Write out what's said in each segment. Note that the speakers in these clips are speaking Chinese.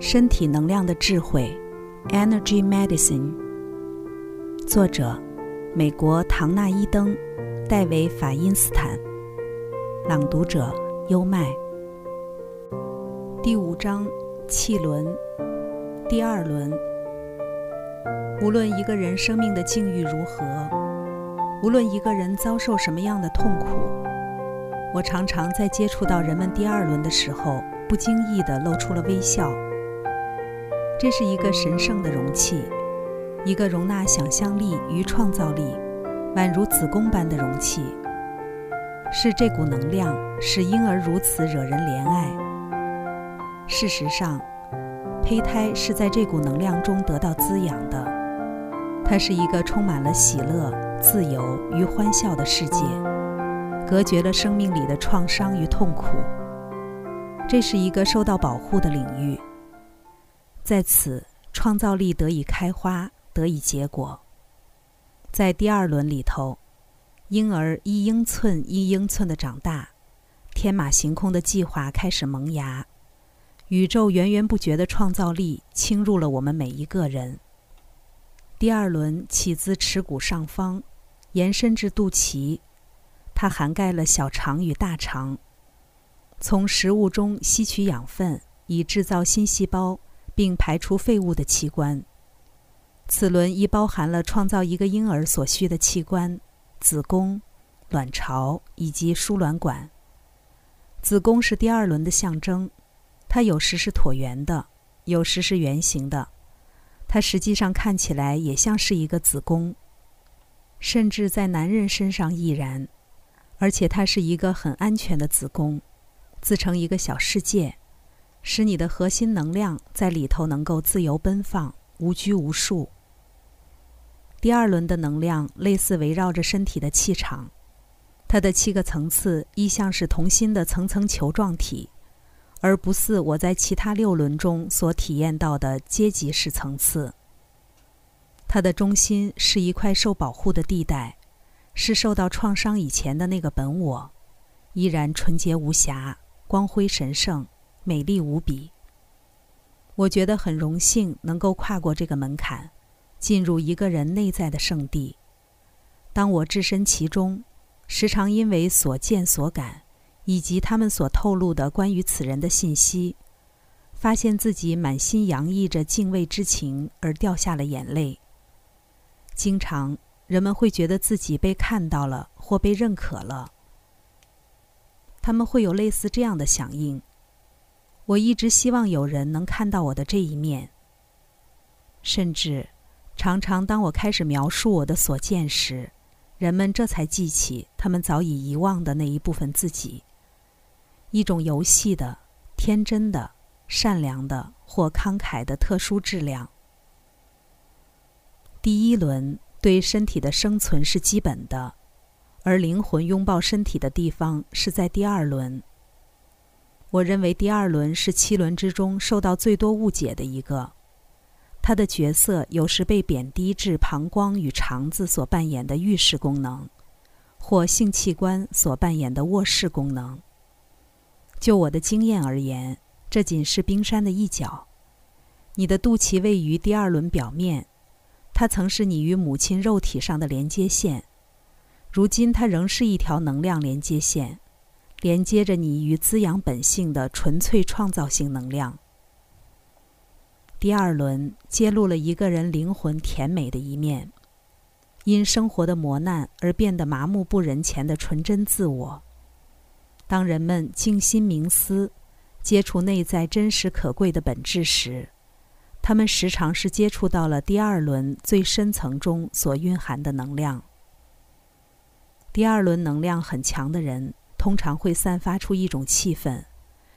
身体能量的智慧，Energy Medicine。作者：美国唐纳伊登、戴维法因斯坦。朗读者：优麦。第五章：气轮。第二轮。无论一个人生命的境遇如何，无论一个人遭受什么样的痛苦，我常常在接触到人们第二轮的时候，不经意地露出了微笑。这是一个神圣的容器，一个容纳想象力与创造力，宛如子宫般的容器。是这股能量使婴儿如此惹人怜爱。事实上，胚胎是在这股能量中得到滋养的。它是一个充满了喜乐、自由与欢笑的世界，隔绝了生命里的创伤与痛苦。这是一个受到保护的领域。在此，创造力得以开花，得以结果。在第二轮里头，婴儿一英寸一英寸的长大，天马行空的计划开始萌芽，宇宙源源不绝的创造力侵入了我们每一个人。第二轮起自耻骨上方，延伸至肚脐，它涵盖了小肠与大肠，从食物中吸取养分，以制造新细胞。并排除废物的器官。此轮亦包含了创造一个婴儿所需的器官：子宫、卵巢以及输卵管。子宫是第二轮的象征，它有时是椭圆的，有时是圆形的。它实际上看起来也像是一个子宫，甚至在男人身上亦然。而且它是一个很安全的子宫，自成一个小世界。使你的核心能量在里头能够自由奔放、无拘无束。第二轮的能量类似围绕着身体的气场，它的七个层次一向是同心的层层球状体，而不似我在其他六轮中所体验到的阶级式层次。它的中心是一块受保护的地带，是受到创伤以前的那个本我，依然纯洁无瑕、光辉神圣。美丽无比。我觉得很荣幸能够跨过这个门槛，进入一个人内在的圣地。当我置身其中，时常因为所见所感，以及他们所透露的关于此人的信息，发现自己满心洋溢着敬畏之情而掉下了眼泪。经常人们会觉得自己被看到了或被认可了，他们会有类似这样的响应。我一直希望有人能看到我的这一面。甚至，常常当我开始描述我的所见时，人们这才记起他们早已遗忘的那一部分自己。一种游戏的、天真的、善良的或慷慨的特殊质量。第一轮对身体的生存是基本的，而灵魂拥抱身体的地方是在第二轮。我认为第二轮是七轮之中受到最多误解的一个，他的角色有时被贬低至膀胱与肠子所扮演的浴室功能，或性器官所扮演的卧室功能。就我的经验而言，这仅是冰山的一角。你的肚脐位于第二轮表面，它曾是你与母亲肉体上的连接线，如今它仍是一条能量连接线。连接着你与滋养本性的纯粹创造性能量。第二轮揭露了一个人灵魂甜美的一面，因生活的磨难而变得麻木不仁前的纯真自我。当人们静心冥思，接触内在真实可贵的本质时，他们时常是接触到了第二轮最深层中所蕴含的能量。第二轮能量很强的人。通常会散发出一种气氛，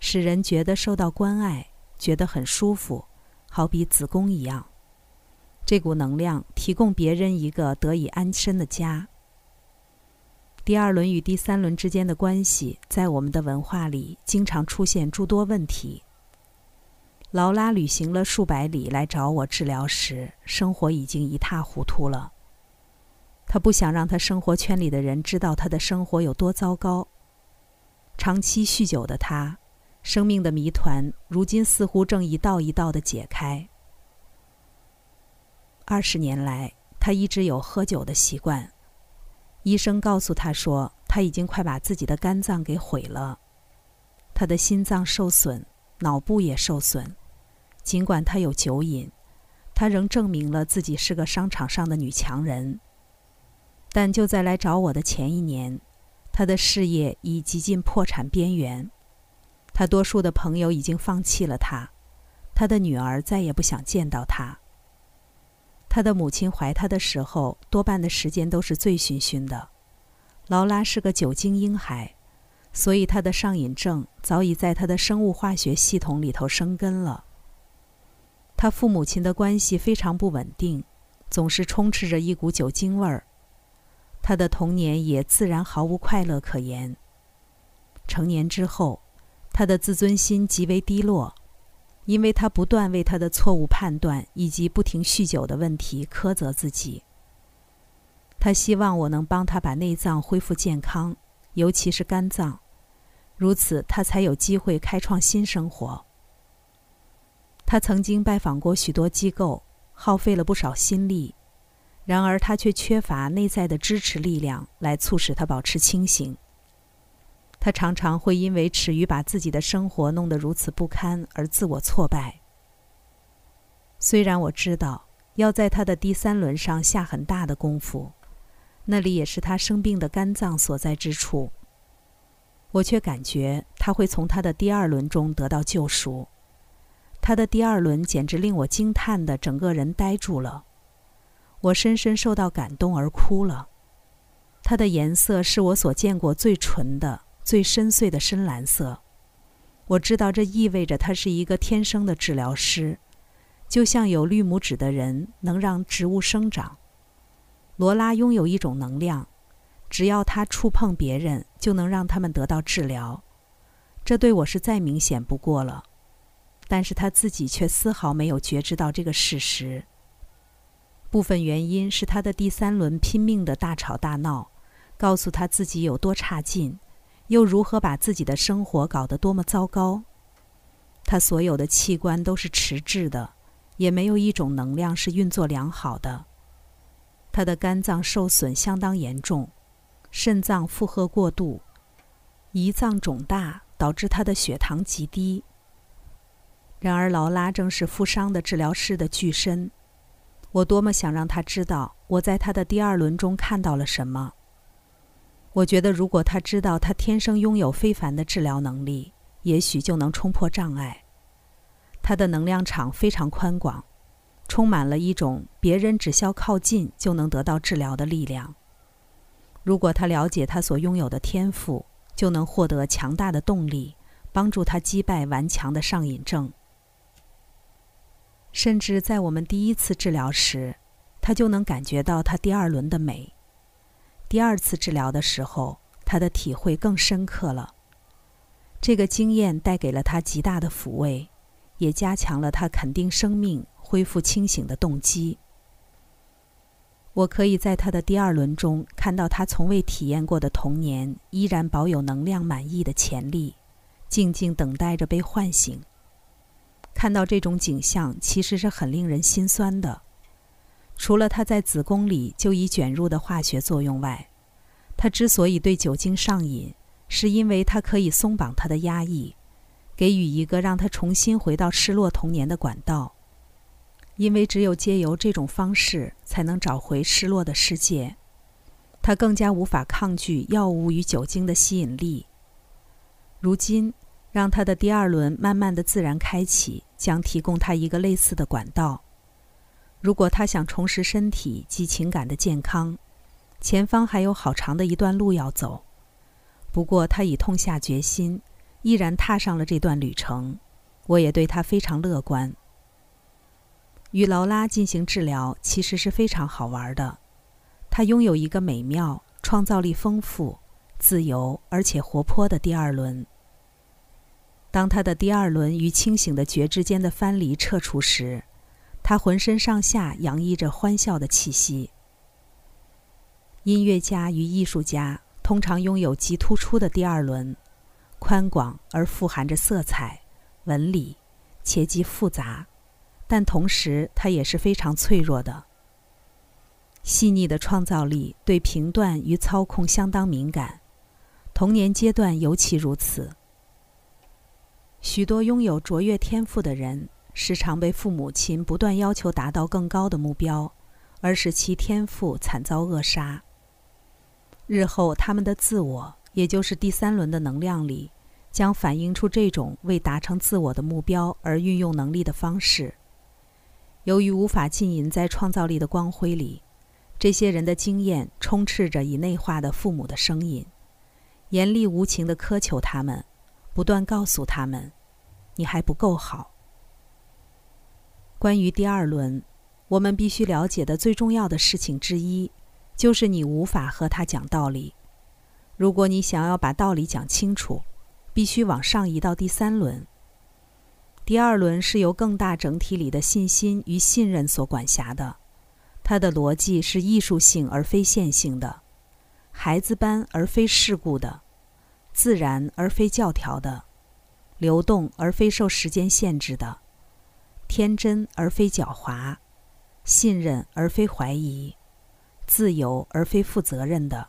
使人觉得受到关爱，觉得很舒服，好比子宫一样。这股能量提供别人一个得以安身的家。第二轮与第三轮之间的关系，在我们的文化里经常出现诸多问题。劳拉旅行了数百里来找我治疗时，生活已经一塌糊涂了。他不想让他生活圈里的人知道他的生活有多糟糕。长期酗酒的他，生命的谜团如今似乎正一道一道的解开。二十年来，他一直有喝酒的习惯。医生告诉他说，他已经快把自己的肝脏给毁了。他的心脏受损，脑部也受损。尽管他有酒瘾，他仍证明了自己是个商场上的女强人。但就在来找我的前一年，他的事业已极近破产边缘。他多数的朋友已经放弃了他，他的女儿再也不想见到他。他的母亲怀他的时候，多半的时间都是醉醺醺的。劳拉是个酒精婴孩，所以他的上瘾症早已在他的生物化学系统里头生根了。他父母亲的关系非常不稳定，总是充斥着一股酒精味儿。他的童年也自然毫无快乐可言。成年之后，他的自尊心极为低落。因为他不断为他的错误判断以及不停酗酒的问题苛责自己。他希望我能帮他把内脏恢复健康，尤其是肝脏，如此他才有机会开创新生活。他曾经拜访过许多机构，耗费了不少心力，然而他却缺乏内在的支持力量来促使他保持清醒。他常常会因为耻于把自己的生活弄得如此不堪而自我挫败。虽然我知道要在他的第三轮上下很大的功夫，那里也是他生病的肝脏所在之处，我却感觉他会从他的第二轮中得到救赎。他的第二轮简直令我惊叹的整个人呆住了，我深深受到感动而哭了。它的颜色是我所见过最纯的。最深邃的深蓝色，我知道这意味着他是一个天生的治疗师，就像有绿拇指的人能让植物生长。罗拉拥有一种能量，只要他触碰别人，就能让他们得到治疗。这对我是再明显不过了，但是他自己却丝毫没有觉知到这个事实。部分原因是他的第三轮拼命的大吵大闹，告诉他自己有多差劲。又如何把自己的生活搞得多么糟糕？他所有的器官都是迟滞的，也没有一种能量是运作良好的。他的肝脏受损相当严重，肾脏负荷过度，胰脏肿大，导致他的血糖极低。然而，劳拉正是负伤的治疗师的巨身。我多么想让他知道，我在他的第二轮中看到了什么。我觉得，如果他知道他天生拥有非凡的治疗能力，也许就能冲破障碍。他的能量场非常宽广，充满了一种别人只需靠近就能得到治疗的力量。如果他了解他所拥有的天赋，就能获得强大的动力，帮助他击败顽强的上瘾症。甚至在我们第一次治疗时，他就能感觉到他第二轮的美。第二次治疗的时候，他的体会更深刻了。这个经验带给了他极大的抚慰，也加强了他肯定生命、恢复清醒的动机。我可以在他的第二轮中看到他从未体验过的童年依然保有能量满溢的潜力，静静等待着被唤醒。看到这种景象，其实是很令人心酸的。除了他在子宫里就已卷入的化学作用外，他之所以对酒精上瘾，是因为他可以松绑他的压抑，给予一个让他重新回到失落童年的管道。因为只有借由这种方式，才能找回失落的世界。他更加无法抗拒药物与酒精的吸引力。如今，让他的第二轮慢慢的自然开启，将提供他一个类似的管道。如果他想重拾身体及情感的健康，前方还有好长的一段路要走。不过他已痛下决心，毅然踏上了这段旅程。我也对他非常乐观。与劳拉进行治疗其实是非常好玩的。他拥有一个美妙、创造力丰富、自由而且活泼的第二轮。当他的第二轮与清醒的觉知间的藩篱撤除时，他浑身上下洋溢着欢笑的气息。音乐家与艺术家通常拥有极突出的第二轮，宽广而富含着色彩、纹理，且极复杂，但同时它也是非常脆弱的。细腻的创造力对评断与操控相当敏感，童年阶段尤其如此。许多拥有卓越天赋的人，时常被父母亲不断要求达到更高的目标，而使其天赋惨遭扼杀。日后，他们的自我，也就是第三轮的能量里，将反映出这种为达成自我的目标而运用能力的方式。由于无法浸淫在创造力的光辉里，这些人的经验充斥着以内化的父母的声音，严厉无情地苛求他们，不断告诉他们：“你还不够好。”关于第二轮，我们必须了解的最重要的事情之一。就是你无法和他讲道理。如果你想要把道理讲清楚，必须往上移到第三轮。第二轮是由更大整体里的信心与信任所管辖的，它的逻辑是艺术性而非线性的，孩子般而非世故的，自然而非教条的，流动而非受时间限制的，天真而非狡猾，信任而非怀疑。自由而非负责任的。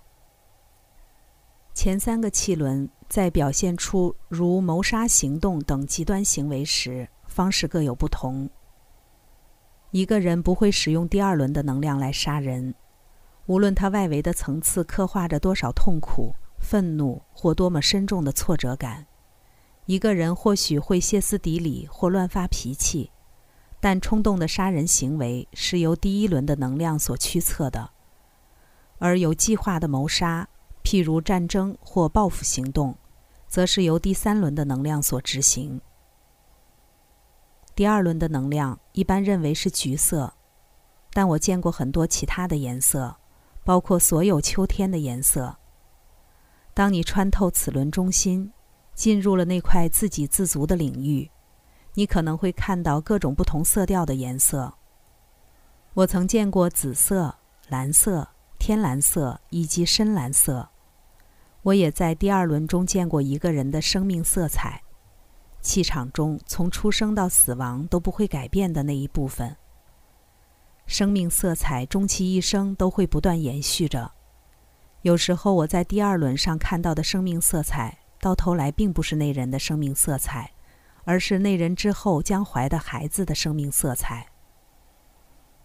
前三个气轮在表现出如谋杀行动等极端行为时，方式各有不同。一个人不会使用第二轮的能量来杀人，无论他外围的层次刻画着多少痛苦、愤怒或多么深重的挫折感。一个人或许会歇斯底里或乱发脾气，但冲动的杀人行为是由第一轮的能量所驱策的。而有计划的谋杀，譬如战争或报复行动，则是由第三轮的能量所执行。第二轮的能量一般认为是橘色，但我见过很多其他的颜色，包括所有秋天的颜色。当你穿透此轮中心，进入了那块自给自足的领域，你可能会看到各种不同色调的颜色。我曾见过紫色、蓝色。天蓝色以及深蓝色，我也在第二轮中见过一个人的生命色彩，气场中从出生到死亡都不会改变的那一部分。生命色彩终其一生都会不断延续着。有时候我在第二轮上看到的生命色彩，到头来并不是那人的生命色彩，而是那人之后将怀的孩子的生命色彩。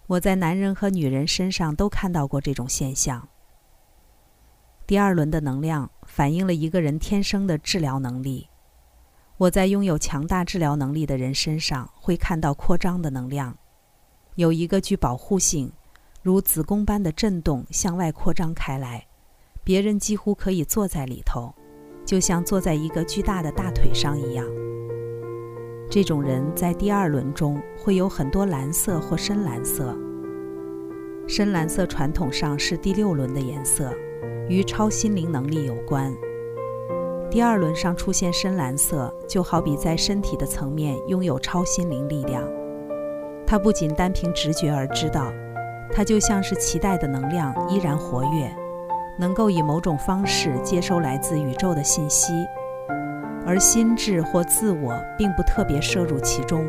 我在男人和女人身上都看到过这种现象。第二轮的能量反映了一个人天生的治疗能力。我在拥有强大治疗能力的人身上会看到扩张的能量，有一个具保护性，如子宫般的震动向外扩张开来，别人几乎可以坐在里头，就像坐在一个巨大的大腿上一样。这种人在第二轮中会有很多蓝色或深蓝色。深蓝色传统上是第六轮的颜色，与超心灵能力有关。第二轮上出现深蓝色，就好比在身体的层面拥有超心灵力量。它不仅单凭直觉而知道，它就像是脐带的能量依然活跃，能够以某种方式接收来自宇宙的信息。而心智或自我并不特别摄入其中，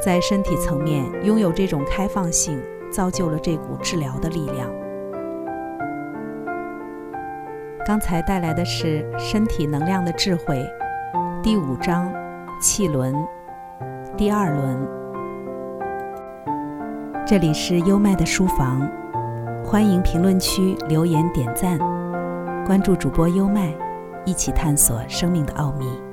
在身体层面拥有这种开放性，造就了这股治疗的力量。刚才带来的是身体能量的智慧，第五章气轮，第二轮。这里是优麦的书房，欢迎评论区留言点赞，关注主播优麦。一起探索生命的奥秘。